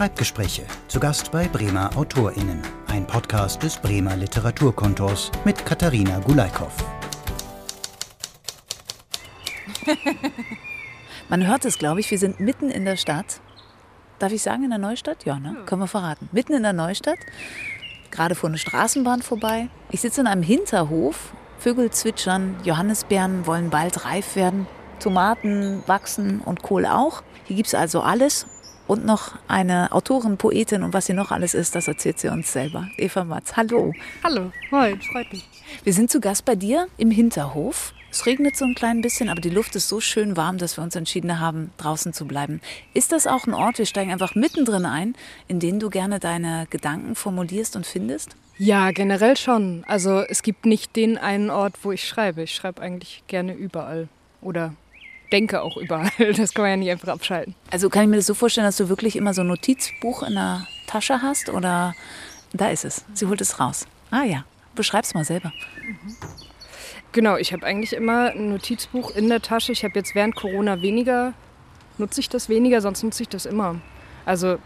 Schreibgespräche. Zu Gast bei Bremer AutorInnen. Ein Podcast des Bremer Literaturkontors mit Katharina Gulaikow. Man hört es, glaube ich, wir sind mitten in der Stadt. Darf ich sagen, in der Neustadt? Ja, ne? Können wir verraten. Mitten in der Neustadt. Gerade vor einer Straßenbahn vorbei. Ich sitze in einem Hinterhof. Vögel zwitschern, Johannisbeeren wollen bald reif werden. Tomaten wachsen und Kohl auch. Hier gibt es also alles. Und noch eine Autorin, Poetin und was sie noch alles ist, das erzählt sie uns selber. Eva Matz, hallo. Hallo, moin, freut mich. Wir sind zu Gast bei dir im Hinterhof. Es regnet so ein klein bisschen, aber die Luft ist so schön warm, dass wir uns entschieden haben, draußen zu bleiben. Ist das auch ein Ort, wir steigen einfach mittendrin ein, in den du gerne deine Gedanken formulierst und findest? Ja, generell schon. Also es gibt nicht den einen Ort, wo ich schreibe. Ich schreibe eigentlich gerne überall. Oder denke auch überall. Das kann man ja nicht einfach abschalten. Also kann ich mir das so vorstellen, dass du wirklich immer so ein Notizbuch in der Tasche hast? Oder da ist es. Sie holt es raus. Ah ja, beschreib's mal selber. Mhm. Genau, ich habe eigentlich immer ein Notizbuch in der Tasche. Ich habe jetzt während Corona weniger, nutze ich das weniger, sonst nutze ich das immer. Also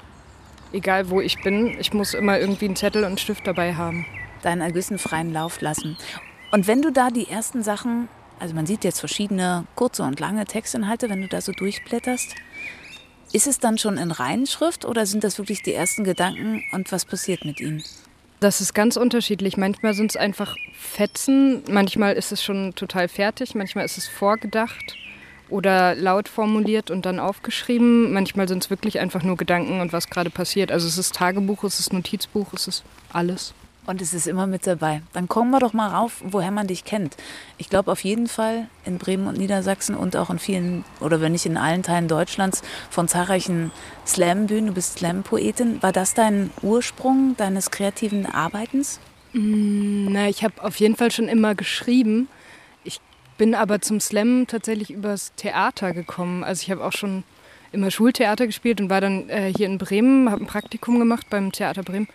egal wo ich bin, ich muss immer irgendwie einen Zettel und einen Stift dabei haben. Deinen Ergüssen freien Lauf lassen. Und wenn du da die ersten Sachen, also man sieht jetzt verschiedene kurze und lange Textinhalte, wenn du da so durchblätterst, ist es dann schon in Reinschrift oder sind das wirklich die ersten Gedanken und was passiert mit ihnen? Das ist ganz unterschiedlich. Manchmal sind es einfach Fetzen, manchmal ist es schon total fertig, manchmal ist es vorgedacht oder laut formuliert und dann aufgeschrieben. Manchmal sind es wirklich einfach nur Gedanken und was gerade passiert. Also es ist Tagebuch, es ist Notizbuch, es ist alles. Und es ist immer mit dabei. Dann kommen wir doch mal rauf, woher man dich kennt. Ich glaube auf jeden Fall in Bremen und Niedersachsen und auch in vielen, oder wenn nicht in allen Teilen Deutschlands, von zahlreichen Slam-Bühnen. Du bist Slam-Poetin. War das dein Ursprung deines kreativen Arbeitens? Mm, na, ich habe auf jeden Fall schon immer geschrieben. Ich bin aber zum Slam tatsächlich übers Theater gekommen. Also ich habe auch schon immer Schultheater gespielt und war dann äh, hier in Bremen, habe ein Praktikum gemacht beim Theater Bremen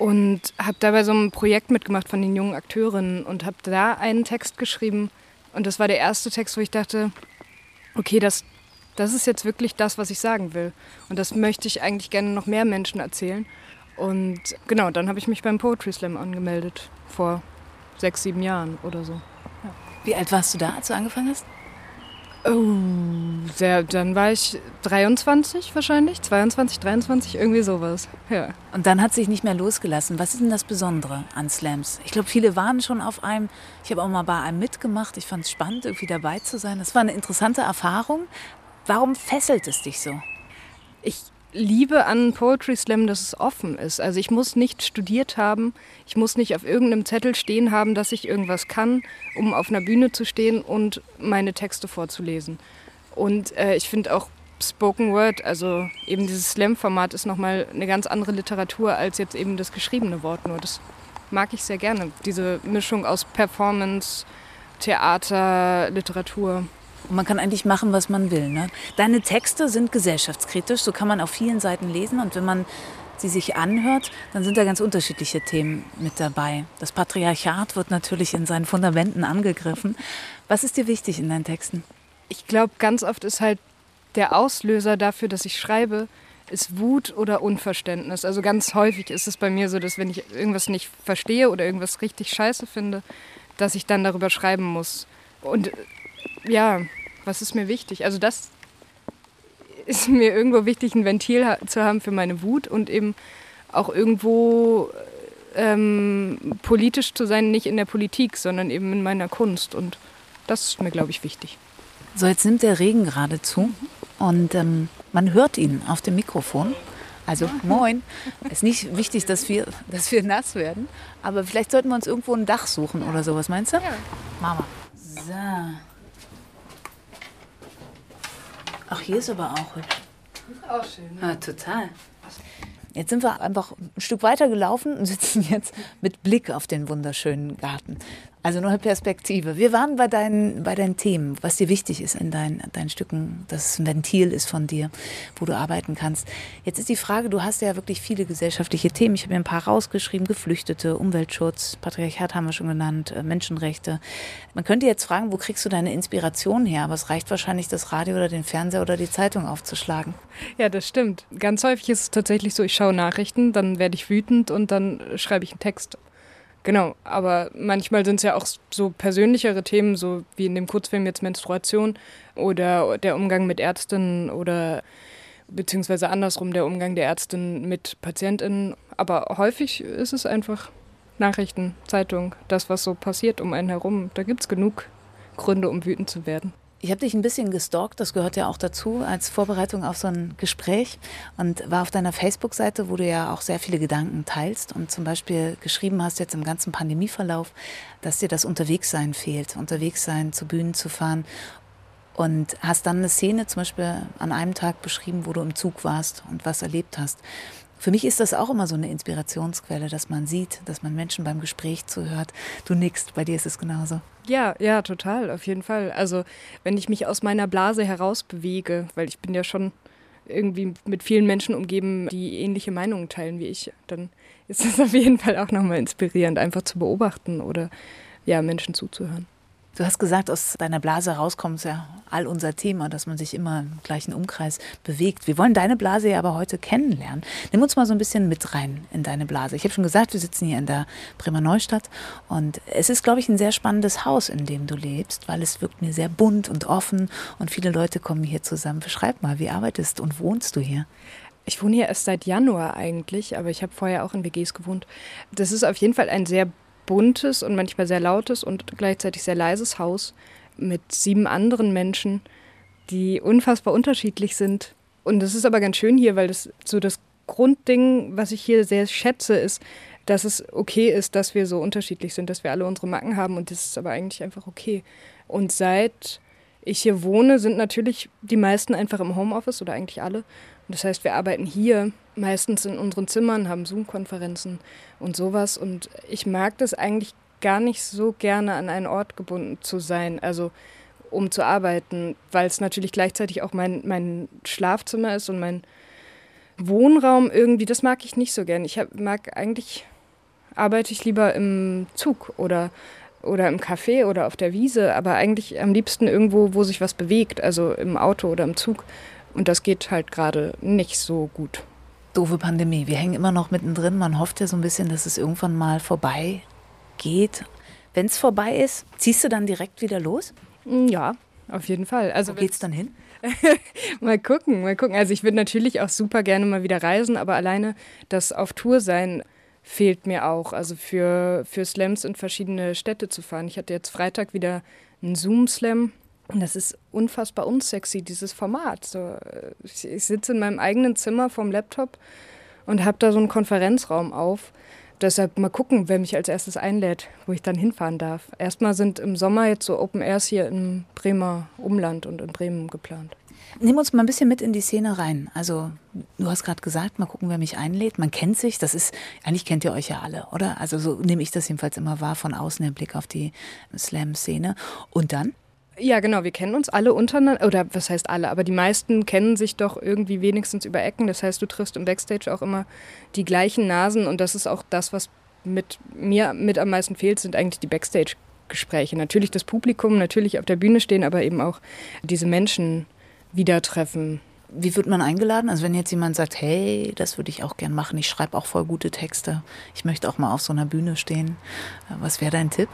und habe dabei so ein Projekt mitgemacht von den jungen Akteurinnen und habe da einen Text geschrieben. Und das war der erste Text, wo ich dachte, okay, das, das ist jetzt wirklich das, was ich sagen will. Und das möchte ich eigentlich gerne noch mehr Menschen erzählen. Und genau, dann habe ich mich beim Poetry Slam angemeldet, vor sechs, sieben Jahren oder so. Ja. Wie alt warst du da, als du angefangen hast? Oh, sehr, dann war ich 23 wahrscheinlich, 22, 23, irgendwie sowas. Ja. Und dann hat sich nicht mehr losgelassen. Was ist denn das Besondere an Slams? Ich glaube, viele waren schon auf einem. Ich habe auch mal bei einem mitgemacht. Ich fand es spannend, irgendwie dabei zu sein. Das war eine interessante Erfahrung. Warum fesselt es dich so? Ich liebe an Poetry Slam, dass es offen ist. Also ich muss nicht studiert haben, ich muss nicht auf irgendeinem Zettel stehen haben, dass ich irgendwas kann, um auf einer Bühne zu stehen und meine Texte vorzulesen. Und äh, ich finde auch Spoken Word, also eben dieses Slam-Format ist nochmal eine ganz andere Literatur als jetzt eben das geschriebene Wort nur. Das mag ich sehr gerne, diese Mischung aus Performance, Theater, Literatur. Und man kann eigentlich machen, was man will. Ne? Deine Texte sind gesellschaftskritisch, so kann man auf vielen Seiten lesen. Und wenn man sie sich anhört, dann sind da ganz unterschiedliche Themen mit dabei. Das Patriarchat wird natürlich in seinen Fundamenten angegriffen. Was ist dir wichtig in deinen Texten? Ich glaube, ganz oft ist halt der Auslöser dafür, dass ich schreibe, ist Wut oder Unverständnis. Also ganz häufig ist es bei mir so, dass wenn ich irgendwas nicht verstehe oder irgendwas richtig scheiße finde, dass ich dann darüber schreiben muss. Und ja, was ist mir wichtig? Also das ist mir irgendwo wichtig, ein Ventil zu haben für meine Wut und eben auch irgendwo ähm, politisch zu sein, nicht in der Politik, sondern eben in meiner Kunst. Und das ist mir, glaube ich, wichtig. So, jetzt nimmt der Regen gerade zu und ähm, man hört ihn auf dem Mikrofon. Also moin. Ist nicht wichtig, dass wir, dass wir nass werden, aber vielleicht sollten wir uns irgendwo ein Dach suchen oder so. Was meinst du? Ja. Mama. So. Ach, hier ist aber auch hübsch. Ist auch schön. Ne? Ja, total. Jetzt sind wir einfach ein Stück weiter gelaufen und sitzen jetzt mit Blick auf den wunderschönen Garten. Also neue Perspektive. Wir waren bei deinen, bei deinen Themen, was dir wichtig ist in deinen, deinen Stücken, dass es ein Ventil ist von dir, wo du arbeiten kannst. Jetzt ist die Frage, du hast ja wirklich viele gesellschaftliche Themen. Ich habe mir ein paar rausgeschrieben, Geflüchtete, Umweltschutz, Patriarchat haben wir schon genannt, äh, Menschenrechte. Man könnte jetzt fragen, wo kriegst du deine Inspiration her? Aber es reicht wahrscheinlich, das Radio oder den Fernseher oder die Zeitung aufzuschlagen. Ja, das stimmt. Ganz häufig ist es tatsächlich so, ich schaue Nachrichten, dann werde ich wütend und dann schreibe ich einen Text Genau, aber manchmal sind es ja auch so persönlichere Themen, so wie in dem Kurzfilm jetzt Menstruation oder der Umgang mit Ärztinnen oder beziehungsweise andersrum der Umgang der Ärztin mit PatientInnen. Aber häufig ist es einfach Nachrichten, Zeitung, das, was so passiert um einen herum. Da gibt es genug Gründe, um wütend zu werden. Ich habe dich ein bisschen gestalkt, das gehört ja auch dazu, als Vorbereitung auf so ein Gespräch und war auf deiner Facebook-Seite, wo du ja auch sehr viele Gedanken teilst und zum Beispiel geschrieben hast jetzt im ganzen Pandemieverlauf, dass dir das Unterwegssein fehlt, Unterwegssein zu Bühnen zu fahren und hast dann eine Szene zum Beispiel an einem Tag beschrieben, wo du im Zug warst und was erlebt hast. Für mich ist das auch immer so eine Inspirationsquelle, dass man sieht, dass man Menschen beim Gespräch zuhört. Du nickst, bei dir ist es genauso. Ja, ja, total, auf jeden Fall. Also wenn ich mich aus meiner Blase herausbewege, weil ich bin ja schon irgendwie mit vielen Menschen umgeben, die ähnliche Meinungen teilen wie ich, dann ist es auf jeden Fall auch nochmal inspirierend, einfach zu beobachten oder ja, Menschen zuzuhören. Du hast gesagt, aus deiner Blase rauskommt ist ja all unser Thema, dass man sich immer im gleichen Umkreis bewegt. Wir wollen deine Blase ja aber heute kennenlernen. Nimm uns mal so ein bisschen mit rein in deine Blase. Ich habe schon gesagt, wir sitzen hier in der Bremer Neustadt und es ist, glaube ich, ein sehr spannendes Haus, in dem du lebst, weil es wirkt mir sehr bunt und offen und viele Leute kommen hier zusammen. Beschreib mal, wie arbeitest und wohnst du hier? Ich wohne hier erst seit Januar eigentlich, aber ich habe vorher auch in WGs gewohnt. Das ist auf jeden Fall ein sehr buntes und manchmal sehr lautes und gleichzeitig sehr leises Haus mit sieben anderen Menschen, die unfassbar unterschiedlich sind. Und das ist aber ganz schön hier, weil das so das Grundding, was ich hier sehr schätze, ist, dass es okay ist, dass wir so unterschiedlich sind, dass wir alle unsere Macken haben und das ist aber eigentlich einfach okay. Und seit ich hier wohne, sind natürlich die meisten einfach im Homeoffice oder eigentlich alle. Das heißt, wir arbeiten hier meistens in unseren Zimmern, haben Zoom-Konferenzen und sowas. Und ich mag das eigentlich gar nicht so gerne an einen Ort gebunden zu sein, also um zu arbeiten, weil es natürlich gleichzeitig auch mein, mein Schlafzimmer ist und mein Wohnraum irgendwie, das mag ich nicht so gern. Ich hab, mag eigentlich, arbeite ich lieber im Zug oder, oder im Café oder auf der Wiese, aber eigentlich am liebsten irgendwo, wo sich was bewegt, also im Auto oder im Zug. Und das geht halt gerade nicht so gut doofe Pandemie. Wir hängen immer noch mittendrin. Man hofft ja so ein bisschen, dass es irgendwann mal vorbei geht. Wenn es vorbei ist, ziehst du dann direkt wieder los? Mm, ja, auf jeden Fall. Also Wo geht's dann hin? mal gucken, mal gucken. Also ich würde natürlich auch super gerne mal wieder reisen, aber alleine das auf Tour sein fehlt mir auch. Also für, für Slams in verschiedene Städte zu fahren. Ich hatte jetzt Freitag wieder einen Zoom-Slam und das ist unfassbar unsexy, dieses Format. So, ich, ich sitze in meinem eigenen Zimmer vorm Laptop und habe da so einen Konferenzraum auf. Deshalb mal gucken, wer mich als erstes einlädt, wo ich dann hinfahren darf. Erstmal sind im Sommer jetzt so Open Airs hier im Bremer Umland und in Bremen geplant. Nimm uns mal ein bisschen mit in die Szene rein. Also, du hast gerade gesagt, mal gucken, wer mich einlädt. Man kennt sich, das ist, eigentlich kennt ihr euch ja alle, oder? Also, so nehme ich das jedenfalls immer wahr, von außen der Blick auf die Slam-Szene. Und dann? Ja, genau, wir kennen uns alle untereinander, oder was heißt alle, aber die meisten kennen sich doch irgendwie wenigstens über Ecken. Das heißt, du triffst im Backstage auch immer die gleichen Nasen und das ist auch das, was mit mir mit am meisten fehlt, sind eigentlich die Backstage-Gespräche. Natürlich das Publikum, natürlich auf der Bühne stehen, aber eben auch diese Menschen wieder treffen. Wie wird man eingeladen? Also wenn jetzt jemand sagt, hey, das würde ich auch gern machen, ich schreibe auch voll gute Texte, ich möchte auch mal auf so einer Bühne stehen, was wäre dein Tipp?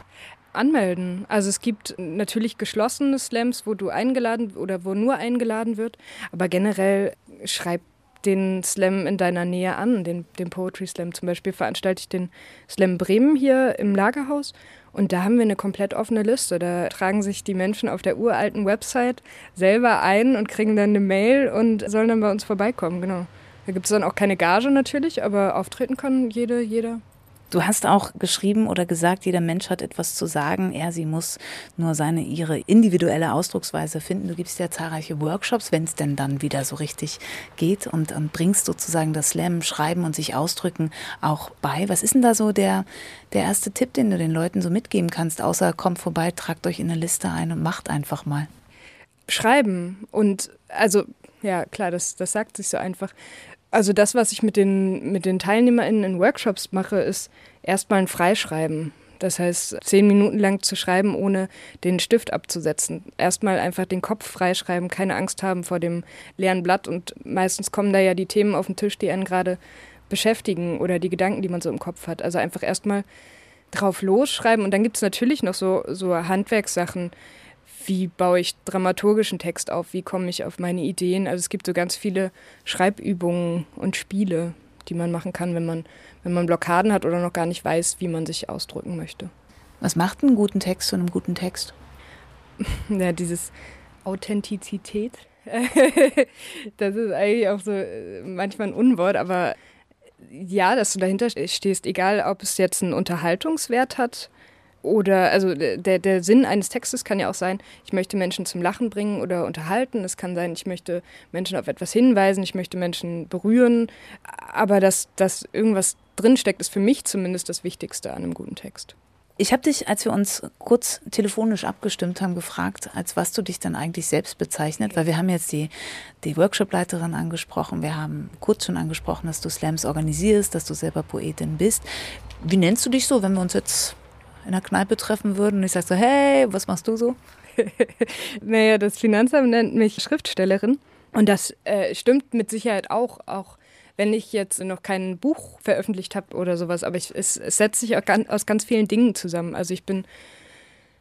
Anmelden. Also es gibt natürlich geschlossene Slams, wo du eingeladen oder wo nur eingeladen wird, aber generell schreib den Slam in deiner Nähe an, den, den Poetry Slam. Zum Beispiel veranstalte ich den Slam Bremen hier im Lagerhaus und da haben wir eine komplett offene Liste. Da tragen sich die Menschen auf der uralten Website selber ein und kriegen dann eine Mail und sollen dann bei uns vorbeikommen, genau. Da gibt es dann auch keine Gage natürlich, aber auftreten kann jede, jeder. Du hast auch geschrieben oder gesagt, jeder Mensch hat etwas zu sagen. Er, sie muss nur seine, ihre individuelle Ausdrucksweise finden. Du gibst ja zahlreiche Workshops, wenn es denn dann wieder so richtig geht und, und bringst sozusagen das Slam, Schreiben und sich ausdrücken auch bei. Was ist denn da so der, der erste Tipp, den du den Leuten so mitgeben kannst, außer kommt vorbei, tragt euch in eine Liste ein und macht einfach mal? Schreiben und also ja, klar, das, das sagt sich so einfach. Also das, was ich mit den, mit den TeilnehmerInnen in Workshops mache, ist erstmal ein Freischreiben. Das heißt, zehn Minuten lang zu schreiben, ohne den Stift abzusetzen. Erstmal einfach den Kopf freischreiben, keine Angst haben vor dem leeren Blatt. Und meistens kommen da ja die Themen auf den Tisch, die einen gerade beschäftigen oder die Gedanken, die man so im Kopf hat. Also einfach erstmal drauf losschreiben. Und dann gibt es natürlich noch so, so Handwerkssachen, wie baue ich dramaturgischen Text auf, wie komme ich auf meine Ideen. Also es gibt so ganz viele Schreibübungen und Spiele, die man machen kann, wenn man, wenn man Blockaden hat oder noch gar nicht weiß, wie man sich ausdrücken möchte. Was macht einen guten Text zu einem guten Text? ja, dieses Authentizität. das ist eigentlich auch so äh, manchmal ein Unwort, aber ja, dass du dahinter stehst, egal ob es jetzt einen Unterhaltungswert hat oder, also der, der Sinn eines Textes kann ja auch sein, ich möchte Menschen zum Lachen bringen oder unterhalten. Es kann sein, ich möchte Menschen auf etwas hinweisen, ich möchte Menschen berühren. Aber dass, dass irgendwas drinsteckt, ist für mich zumindest das Wichtigste an einem guten Text. Ich habe dich, als wir uns kurz telefonisch abgestimmt haben, gefragt, als was du dich dann eigentlich selbst bezeichnet, weil wir haben jetzt die, die Workshopleiterin angesprochen, wir haben kurz schon angesprochen, dass du Slams organisierst, dass du selber Poetin bist. Wie nennst du dich so, wenn wir uns jetzt in der Kneipe treffen würden und ich sage so, hey, was machst du so? naja, das Finanzamt nennt mich Schriftstellerin. Und das äh, stimmt mit Sicherheit auch, auch wenn ich jetzt noch kein Buch veröffentlicht habe oder sowas. Aber ich, es, es setzt sich aus ganz vielen Dingen zusammen. Also ich bin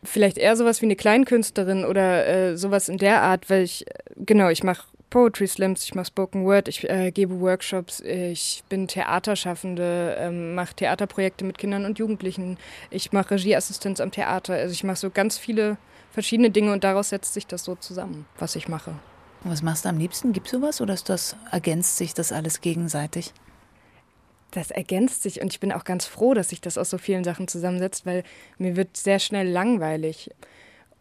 vielleicht eher sowas wie eine Kleinkünstlerin oder äh, sowas in der Art, weil ich, genau, ich mache Poetry Slams, ich mache Spoken Word, ich äh, gebe Workshops, ich bin Theaterschaffende, ähm, mache Theaterprojekte mit Kindern und Jugendlichen, ich mache Regieassistenz am Theater. Also ich mache so ganz viele verschiedene Dinge und daraus setzt sich das so zusammen, was ich mache. Was machst du am liebsten? Gibt es sowas oder ist das, ergänzt sich das alles gegenseitig? Das ergänzt sich und ich bin auch ganz froh, dass sich das aus so vielen Sachen zusammensetzt, weil mir wird sehr schnell langweilig.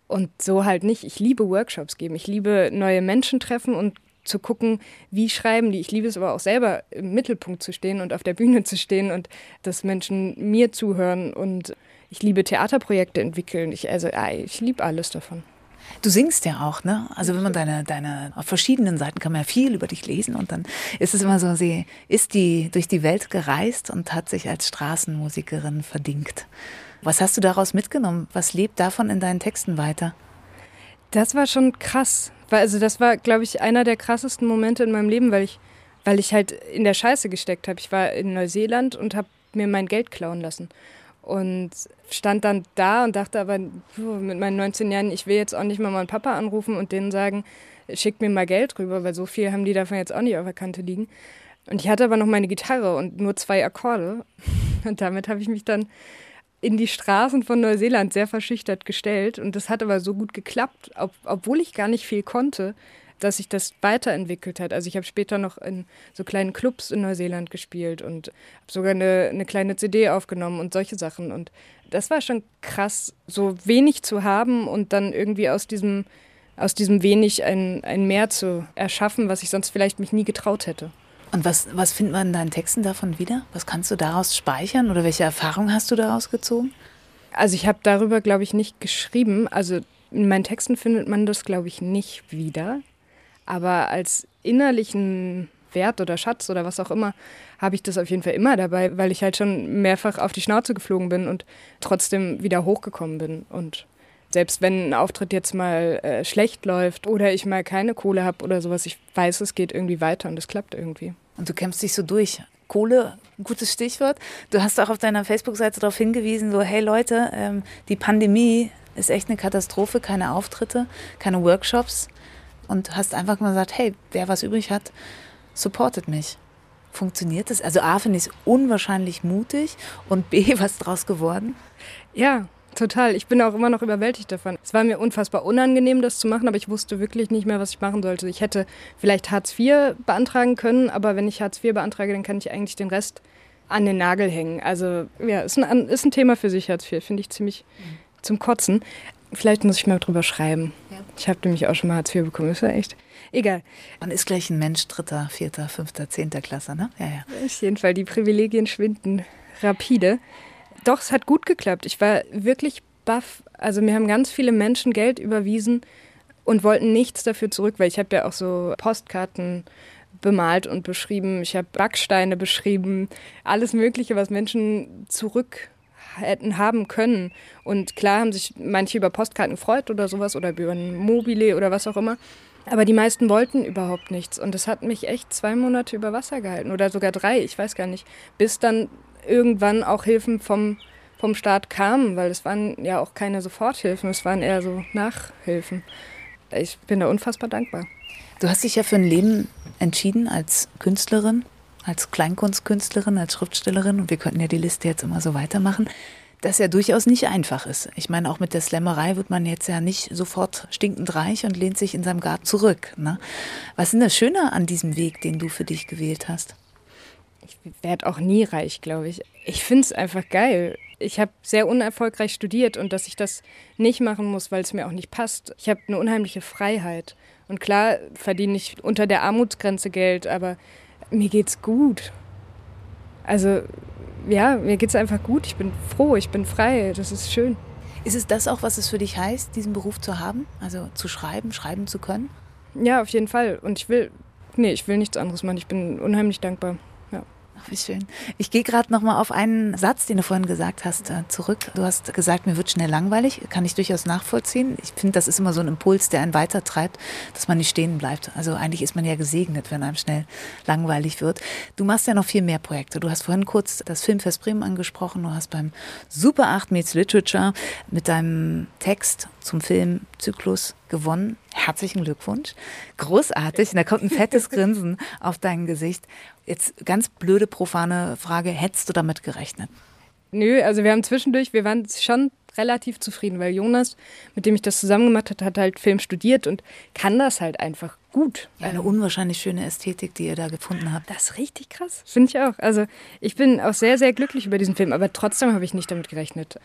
Und so halt nicht. Ich liebe Workshops geben. Ich liebe neue Menschen treffen und zu gucken, wie schreiben die. Ich liebe es aber auch selber im Mittelpunkt zu stehen und auf der Bühne zu stehen und dass Menschen mir zuhören. Und ich liebe Theaterprojekte entwickeln. Ich, also ich liebe alles davon. Du singst ja auch, ne? Also wenn man deine, deine, auf verschiedenen Seiten kann man ja viel über dich lesen und dann ist es immer so, sie ist die durch die Welt gereist und hat sich als Straßenmusikerin verdingt. Was hast du daraus mitgenommen? Was lebt davon in deinen Texten weiter? Das war schon krass. Also das war, glaube ich, einer der krassesten Momente in meinem Leben, weil ich, weil ich halt in der Scheiße gesteckt habe. Ich war in Neuseeland und habe mir mein Geld klauen lassen. Und stand dann da und dachte aber mit meinen 19 Jahren, ich will jetzt auch nicht mal meinen Papa anrufen und denen sagen, schickt mir mal Geld rüber, weil so viel haben die davon jetzt auch nicht auf der Kante liegen. Und ich hatte aber noch meine Gitarre und nur zwei Akkorde. Und damit habe ich mich dann in die Straßen von Neuseeland sehr verschüchtert gestellt. Und das hat aber so gut geklappt, ob, obwohl ich gar nicht viel konnte, dass sich das weiterentwickelt hat. Also ich habe später noch in so kleinen Clubs in Neuseeland gespielt und habe sogar eine, eine kleine CD aufgenommen und solche Sachen. Und das war schon krass, so wenig zu haben und dann irgendwie aus diesem, aus diesem wenig ein, ein Mehr zu erschaffen, was ich sonst vielleicht mich nie getraut hätte. Und was, was findet man in deinen Texten davon wieder? Was kannst du daraus speichern oder welche Erfahrungen hast du daraus gezogen? Also ich habe darüber, glaube ich, nicht geschrieben. Also in meinen Texten findet man das, glaube ich, nicht wieder. Aber als innerlichen Wert oder Schatz oder was auch immer, habe ich das auf jeden Fall immer dabei, weil ich halt schon mehrfach auf die Schnauze geflogen bin und trotzdem wieder hochgekommen bin. Und selbst wenn ein Auftritt jetzt mal äh, schlecht läuft oder ich mal keine Kohle habe oder sowas, ich weiß, es geht irgendwie weiter und es klappt irgendwie. Und du kämpfst dich so durch. Kohle, gutes Stichwort. Du hast auch auf deiner Facebook-Seite darauf hingewiesen, so, hey Leute, ähm, die Pandemie ist echt eine Katastrophe, keine Auftritte, keine Workshops. Und hast einfach mal gesagt, hey, wer was übrig hat, supportet mich. Funktioniert das? Also A, finde ich es unwahrscheinlich mutig und B, was draus geworden? Ja, Total. Ich bin auch immer noch überwältigt davon. Es war mir unfassbar unangenehm, das zu machen, aber ich wusste wirklich nicht mehr, was ich machen sollte. Ich hätte vielleicht Hartz IV beantragen können, aber wenn ich Hartz IV beantrage, dann kann ich eigentlich den Rest an den Nagel hängen. Also ja, ist ein, ist ein Thema für sich, Hartz IV, finde ich ziemlich mhm. zum Kotzen. Vielleicht muss ich mal drüber schreiben. Ja. Ich habe nämlich auch schon mal Hartz IV bekommen, ist ja echt. Egal. Man ist gleich ein Mensch dritter, vierter, fünfter, zehnter Klasse, ne? Ja, ja. Auf jeden Fall, die Privilegien schwinden rapide. Doch, es hat gut geklappt. Ich war wirklich baff. Also mir haben ganz viele Menschen Geld überwiesen und wollten nichts dafür zurück, weil ich habe ja auch so Postkarten bemalt und beschrieben. Ich habe Backsteine beschrieben, alles Mögliche, was Menschen zurück hätten haben können. Und klar haben sich manche über Postkarten gefreut oder sowas oder über ein Mobile oder was auch immer. Aber die meisten wollten überhaupt nichts. Und das hat mich echt zwei Monate über Wasser gehalten oder sogar drei, ich weiß gar nicht. Bis dann irgendwann auch Hilfen vom, vom Staat kamen, weil es waren ja auch keine Soforthilfen, es waren eher so Nachhilfen. Ich bin da unfassbar dankbar. Du hast dich ja für ein Leben entschieden als Künstlerin, als Kleinkunstkünstlerin, als Schriftstellerin und wir könnten ja die Liste jetzt immer so weitermachen, das ja durchaus nicht einfach ist. Ich meine, auch mit der Slammerei wird man jetzt ja nicht sofort stinkend reich und lehnt sich in seinem Garten zurück. Ne? Was ist denn das Schöne an diesem Weg, den du für dich gewählt hast? Ich werde auch nie reich, glaube ich. Ich finde es einfach geil. Ich habe sehr unerfolgreich studiert und dass ich das nicht machen muss, weil es mir auch nicht passt. Ich habe eine unheimliche Freiheit. Und klar verdiene ich unter der Armutsgrenze Geld, aber mir geht's gut. Also ja, mir geht's einfach gut. Ich bin froh, ich bin frei. Das ist schön. Ist es das auch, was es für dich heißt, diesen Beruf zu haben? Also zu schreiben, schreiben zu können? Ja, auf jeden Fall. Und ich will, nee, ich will nichts anderes machen. Ich bin unheimlich dankbar. Ach, wie schön. Ich gehe gerade noch mal auf einen Satz, den du vorhin gesagt hast, äh, zurück. Du hast gesagt, mir wird schnell langweilig. Kann ich durchaus nachvollziehen. Ich finde, das ist immer so ein Impuls, der einen weitertreibt, dass man nicht stehen bleibt. Also eigentlich ist man ja gesegnet, wenn einem schnell langweilig wird. Du machst ja noch viel mehr Projekte. Du hast vorhin kurz das Filmfest Bremen angesprochen. Du hast beim Super 8 Meets Literature mit deinem Text zum Film Zyklus gewonnen. Herzlichen Glückwunsch. Großartig. Und da kommt ein fettes Grinsen auf dein Gesicht. Jetzt ganz blöde, profane Frage. Hättest du damit gerechnet? Nö, also wir haben zwischendurch, wir waren schon relativ zufrieden, weil Jonas, mit dem ich das zusammen gemacht habe, hat halt Film studiert und kann das halt einfach gut. Ja, eine unwahrscheinlich schöne Ästhetik, die ihr da gefunden habt. Das ist richtig krass. Finde ich auch. Also ich bin auch sehr, sehr glücklich über diesen Film, aber trotzdem habe ich nicht damit gerechnet.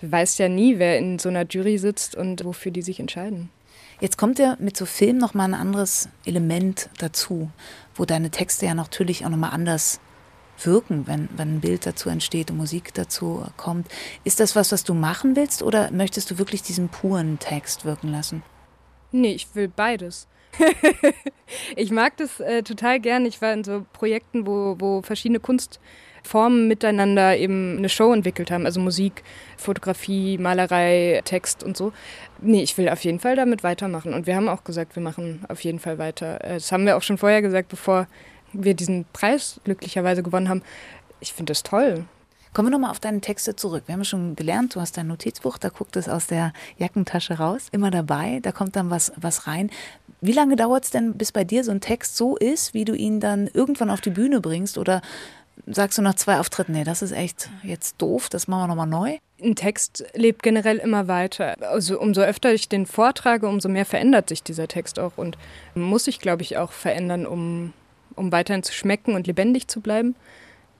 Du weißt ja nie, wer in so einer Jury sitzt und wofür die sich entscheiden. Jetzt kommt ja mit so Film nochmal ein anderes Element dazu, wo deine Texte ja natürlich auch nochmal anders wirken, wenn, wenn ein Bild dazu entsteht und Musik dazu kommt. Ist das was, was du machen willst oder möchtest du wirklich diesen puren Text wirken lassen? Nee, ich will beides. ich mag das äh, total gern. Ich war in so Projekten, wo, wo verschiedene Kunst Formen miteinander eben eine Show entwickelt haben, also Musik, Fotografie, Malerei, Text und so. Nee, ich will auf jeden Fall damit weitermachen. Und wir haben auch gesagt, wir machen auf jeden Fall weiter. Äh, das haben wir auch schon vorher gesagt, bevor wir diesen Preis glücklicherweise gewonnen haben. Ich finde das toll. Kommen wir nochmal auf deine Texte zurück. Wir haben schon gelernt, du hast dein Notizbuch, da guckt es aus der Jackentasche raus, immer dabei, da kommt dann was, was rein. Wie lange dauert es denn, bis bei dir so ein Text so ist, wie du ihn dann irgendwann auf die Bühne bringst? Oder sagst du nach zwei Auftritten, nee, das ist echt jetzt doof, das machen wir nochmal neu? Ein Text lebt generell immer weiter. Also umso öfter ich den vortrage, umso mehr verändert sich dieser Text auch und muss sich, glaube ich, auch verändern, um, um weiterhin zu schmecken und lebendig zu bleiben.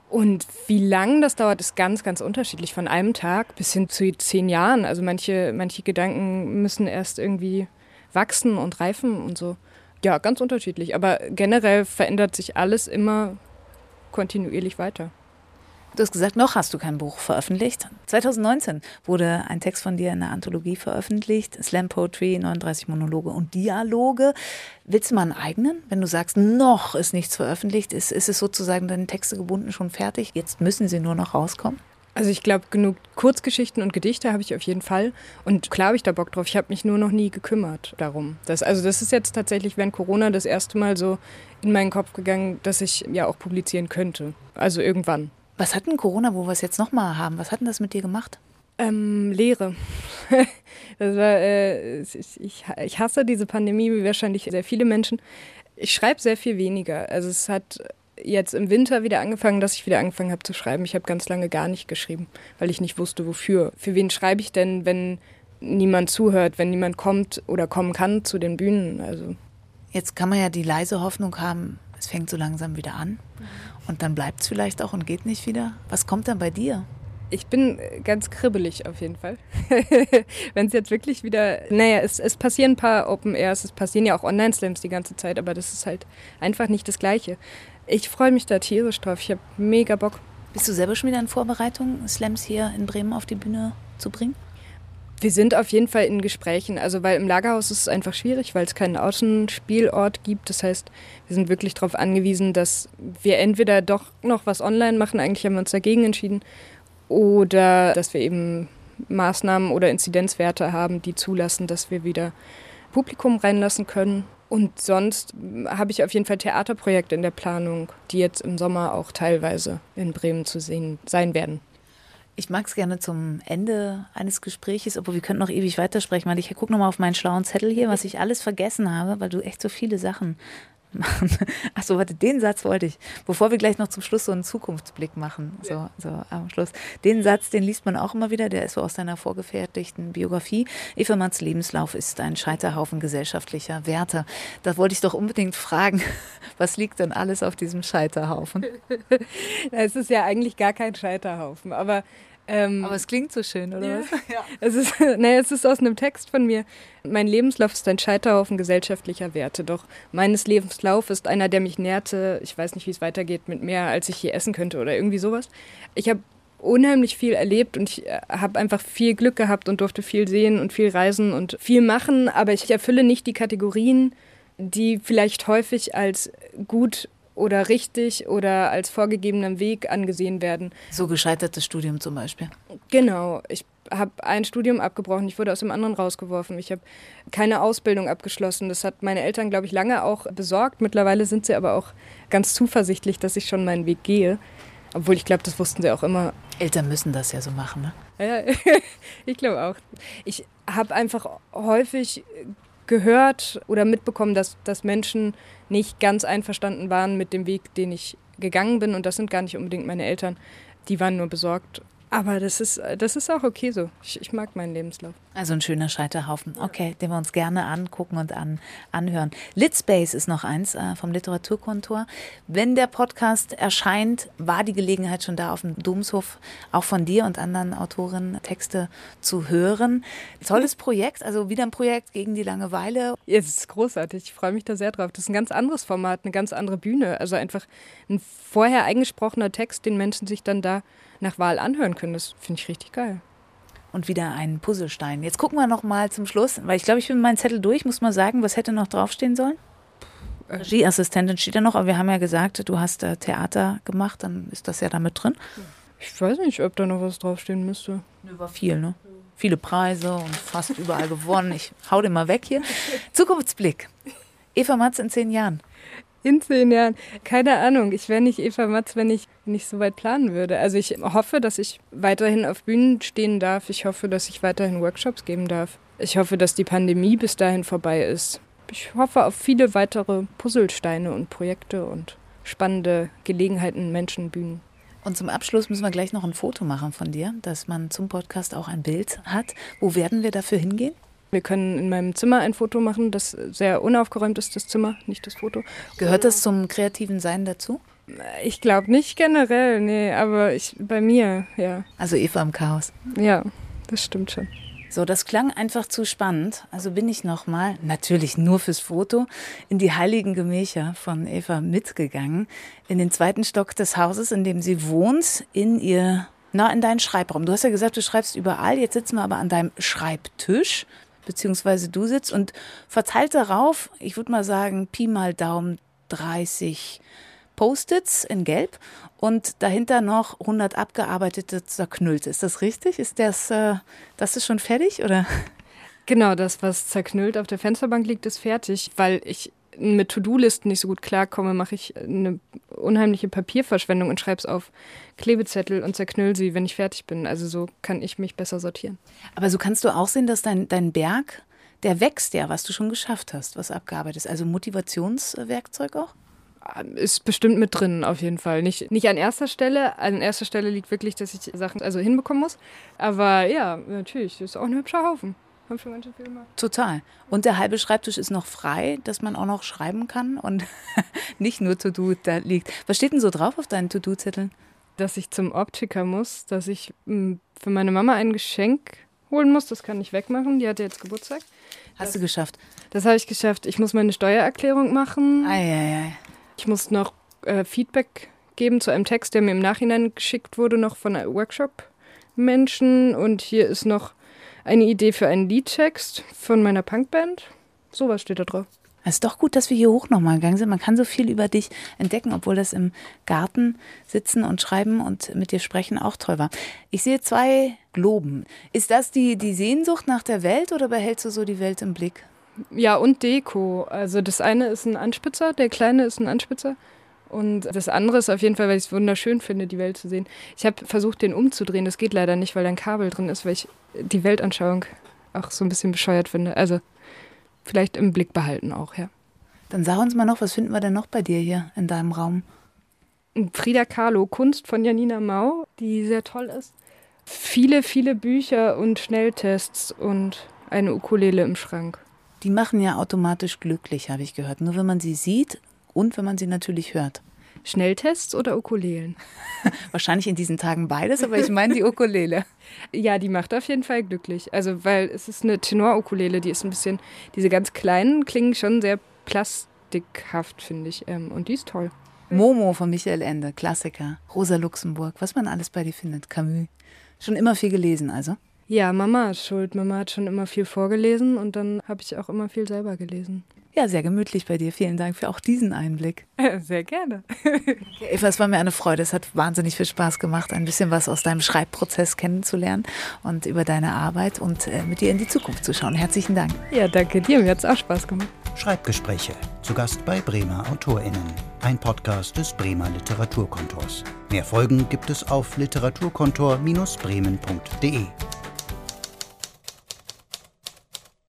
Und wie lang das dauert, ist ganz, ganz unterschiedlich. Von einem Tag bis hin zu zehn Jahren. Also manche, manche Gedanken müssen erst irgendwie wachsen und reifen und so. Ja, ganz unterschiedlich. Aber generell verändert sich alles immer kontinuierlich weiter. Du hast gesagt, noch hast du kein Buch veröffentlicht. 2019 wurde ein Text von dir in der Anthologie veröffentlicht, Slam Poetry, 39 Monologe und Dialoge. Willst du mal einen eigenen? Wenn du sagst, noch ist nichts veröffentlicht, ist, ist es sozusagen deine Texte gebunden schon fertig? Jetzt müssen sie nur noch rauskommen? Also ich glaube, genug Kurzgeschichten und Gedichte habe ich auf jeden Fall. Und klar habe ich da Bock drauf. Ich habe mich nur noch nie gekümmert darum. Das, also das ist jetzt tatsächlich während Corona das erste Mal so in meinen Kopf gegangen, dass ich ja auch publizieren könnte. Also irgendwann. Was hat denn Corona, wo wir es jetzt nochmal haben, was hat denn das mit dir gemacht? Ähm, Lehre. das war, äh, ich, ich hasse diese Pandemie, wie wahrscheinlich sehr viele Menschen. Ich schreibe sehr viel weniger. Also es hat jetzt im Winter wieder angefangen, dass ich wieder angefangen habe zu schreiben. Ich habe ganz lange gar nicht geschrieben, weil ich nicht wusste, wofür. Für wen schreibe ich denn, wenn niemand zuhört, wenn niemand kommt oder kommen kann zu den Bühnen? Also Jetzt kann man ja die leise Hoffnung haben, es fängt so langsam wieder an und dann bleibt es vielleicht auch und geht nicht wieder. Was kommt dann bei dir? Ich bin ganz kribbelig auf jeden Fall. Wenn es jetzt wirklich wieder, naja, es, es passieren ein paar Open Airs, es passieren ja auch Online-Slams die ganze Zeit, aber das ist halt einfach nicht das Gleiche. Ich freue mich da tierisch drauf. Ich habe mega Bock. Bist du selber schon wieder in Vorbereitung, Slams hier in Bremen auf die Bühne zu bringen? Wir sind auf jeden Fall in Gesprächen, also weil im Lagerhaus ist es einfach schwierig, weil es keinen Außenspielort gibt. Das heißt, wir sind wirklich darauf angewiesen, dass wir entweder doch noch was online machen, eigentlich haben wir uns dagegen entschieden, oder dass wir eben Maßnahmen oder Inzidenzwerte haben, die zulassen, dass wir wieder Publikum reinlassen können. Und sonst habe ich auf jeden Fall Theaterprojekte in der Planung, die jetzt im Sommer auch teilweise in Bremen zu sehen sein werden. Ich mag es gerne zum Ende eines Gespräches, obwohl wir könnten noch ewig weitersprechen, weil ich gucke nochmal auf meinen schlauen Zettel hier, was ich alles vergessen habe, weil du echt so viele Sachen machen. Achso, warte, den Satz wollte ich, bevor wir gleich noch zum Schluss so einen Zukunftsblick machen, so, so am Schluss. Den Satz, den liest man auch immer wieder, der ist so aus deiner vorgefertigten Biografie. Eva Manns Lebenslauf ist ein Scheiterhaufen gesellschaftlicher Werte. Da wollte ich doch unbedingt fragen, was liegt denn alles auf diesem Scheiterhaufen? Es ist ja eigentlich gar kein Scheiterhaufen, aber ähm, Aber es klingt so schön, oder ja. was? Ja. Es, ist, nee, es ist aus einem Text von mir. Mein Lebenslauf ist ein Scheiterhaufen gesellschaftlicher Werte. Doch meines Lebenslauf ist einer, der mich nährte. Ich weiß nicht, wie es weitergeht, mit mehr, als ich je essen könnte oder irgendwie sowas. Ich habe unheimlich viel erlebt und ich äh, habe einfach viel Glück gehabt und durfte viel sehen und viel reisen und viel machen. Aber ich erfülle nicht die Kategorien, die vielleicht häufig als gut oder richtig oder als vorgegebenem Weg angesehen werden. So gescheitertes Studium zum Beispiel. Genau. Ich habe ein Studium abgebrochen, ich wurde aus dem anderen rausgeworfen. Ich habe keine Ausbildung abgeschlossen. Das hat meine Eltern, glaube ich, lange auch besorgt. Mittlerweile sind sie aber auch ganz zuversichtlich, dass ich schon meinen Weg gehe. Obwohl ich glaube, das wussten sie auch immer. Eltern müssen das ja so machen, ne? Ja, ich glaube auch. Ich habe einfach häufig gehört oder mitbekommen, dass, dass Menschen nicht ganz einverstanden waren mit dem Weg, den ich gegangen bin. Und das sind gar nicht unbedingt meine Eltern. Die waren nur besorgt aber das ist, das ist auch okay so. Ich, ich, mag meinen Lebenslauf. Also ein schöner Scheiterhaufen. Okay, den wir uns gerne angucken und an, anhören. Litspace ist noch eins äh, vom Literaturkontor. Wenn der Podcast erscheint, war die Gelegenheit schon da, auf dem Domshof auch von dir und anderen Autorinnen Texte zu hören. Tolles Projekt, also wieder ein Projekt gegen die Langeweile. Ja, es ist großartig. Ich freue mich da sehr drauf. Das ist ein ganz anderes Format, eine ganz andere Bühne. Also einfach ein vorher eingesprochener Text, den Menschen sich dann da nach Wahl anhören können. Das finde ich richtig geil. Und wieder ein Puzzlestein. Jetzt gucken wir noch mal zum Schluss, weil ich glaube, ich bin meinen Zettel durch. Muss mal sagen, was hätte noch draufstehen sollen? Regieassistentin steht da noch, aber wir haben ja gesagt, du hast äh, Theater gemacht, dann ist das ja damit drin. Ich weiß nicht, ob da noch was draufstehen müsste. War viel, ne? Viele Preise und fast überall gewonnen. Ich hau den mal weg hier. Zukunftsblick. Eva Matz in zehn Jahren. In zehn Jahren. Keine Ahnung. Ich wäre nicht Eva Matz, wenn ich nicht so weit planen würde. Also ich hoffe, dass ich weiterhin auf Bühnen stehen darf. Ich hoffe, dass ich weiterhin Workshops geben darf. Ich hoffe, dass die Pandemie bis dahin vorbei ist. Ich hoffe auf viele weitere Puzzlesteine und Projekte und spannende Gelegenheiten, Menschen, Bühnen. Und zum Abschluss müssen wir gleich noch ein Foto machen von dir, dass man zum Podcast auch ein Bild hat. Wo werden wir dafür hingehen? Wir können in meinem Zimmer ein Foto machen, das sehr unaufgeräumt ist, das Zimmer, nicht das Foto. Gehört das zum kreativen Sein dazu? Ich glaube nicht generell, nee, aber ich, bei mir, ja. Also Eva im Chaos. Ja, das stimmt schon. So, das klang einfach zu spannend. Also bin ich nochmal, natürlich nur fürs Foto, in die heiligen Gemächer von Eva mitgegangen. In den zweiten Stock des Hauses, in dem sie wohnt, in ihr, na, in deinen Schreibraum. Du hast ja gesagt, du schreibst überall. Jetzt sitzen wir aber an deinem Schreibtisch beziehungsweise du sitzt und verteilt darauf, ich würde mal sagen, Pi mal Daumen 30 Post-its in Gelb und dahinter noch 100 abgearbeitete zerknüllte. Ist das richtig? Ist das, äh, das ist schon fertig oder? Genau, das, was zerknüllt auf der Fensterbank liegt, ist fertig, weil ich mit To-Do-Listen nicht so gut klarkomme, mache ich eine unheimliche Papierverschwendung und schreibe es auf Klebezettel und zerknüll sie, wenn ich fertig bin. Also so kann ich mich besser sortieren. Aber so kannst du auch sehen, dass dein, dein Berg, der wächst ja, was du schon geschafft hast, was abgearbeitet ist. Also Motivationswerkzeug auch? Ist bestimmt mit drin, auf jeden Fall. Nicht, nicht an erster Stelle. An erster Stelle liegt wirklich, dass ich Sachen also hinbekommen muss. Aber ja, natürlich, ist auch ein hübscher Haufen. Haben für manche Filme. Total. Und der halbe Schreibtisch ist noch frei, dass man auch noch schreiben kann und nicht nur To-Do da liegt. Was steht denn so drauf auf deinen To-Do-Zetteln? Dass ich zum Optiker muss, dass ich hm, für meine Mama ein Geschenk holen muss. Das kann ich wegmachen. Die hatte jetzt Geburtstag. Hast das, du geschafft? Das habe ich geschafft. Ich muss meine Steuererklärung machen. Ei, ei, ei. Ich muss noch äh, Feedback geben zu einem Text, der mir im Nachhinein geschickt wurde, noch von einem Workshop-Menschen. Und hier ist noch eine Idee für einen Liedtext von meiner Punkband. Sowas steht da drauf. Es ist doch gut, dass wir hier hoch nochmal gegangen sind. Man kann so viel über dich entdecken, obwohl das im Garten sitzen und schreiben und mit dir sprechen auch toll war. Ich sehe zwei Globen. Ist das die, die Sehnsucht nach der Welt oder behältst du so die Welt im Blick? Ja, und Deko. Also das eine ist ein Anspitzer, der kleine ist ein Anspitzer. Und das andere ist auf jeden Fall, weil ich es wunderschön finde, die Welt zu sehen. Ich habe versucht, den umzudrehen. Das geht leider nicht, weil da ein Kabel drin ist, weil ich die Weltanschauung auch so ein bisschen bescheuert finde. Also vielleicht im Blick behalten auch, ja. Dann sag uns mal noch, was finden wir denn noch bei dir hier in deinem Raum? Frida Kahlo, Kunst von Janina Mau, die sehr toll ist. Viele, viele Bücher und Schnelltests und eine Ukulele im Schrank. Die machen ja automatisch glücklich, habe ich gehört. Nur wenn man sie sieht und wenn man sie natürlich hört. Schnelltests oder Ukulelen? Wahrscheinlich in diesen Tagen beides, aber ich meine die Ukulele. ja, die macht auf jeden Fall glücklich. Also, weil es ist eine Tenor-Ukulele, die ist ein bisschen, diese ganz kleinen klingen schon sehr plastikhaft, finde ich. Ähm, und die ist toll. Momo von Michael Ende, Klassiker. Rosa Luxemburg, was man alles bei dir findet. Camus. Schon immer viel gelesen, also? Ja, Mama ist schuld. Mama hat schon immer viel vorgelesen und dann habe ich auch immer viel selber gelesen. Ja, sehr gemütlich bei dir. Vielen Dank für auch diesen Einblick. Sehr gerne. Eva, es war mir eine Freude. Es hat wahnsinnig viel Spaß gemacht, ein bisschen was aus deinem Schreibprozess kennenzulernen und über deine Arbeit und äh, mit dir in die Zukunft zu schauen. Herzlichen Dank. Ja, danke dir. Mir hat es auch Spaß gemacht. Schreibgespräche. Zu Gast bei Bremer AutorInnen. Ein Podcast des Bremer Literaturkontors. Mehr Folgen gibt es auf literaturkontor-bremen.de.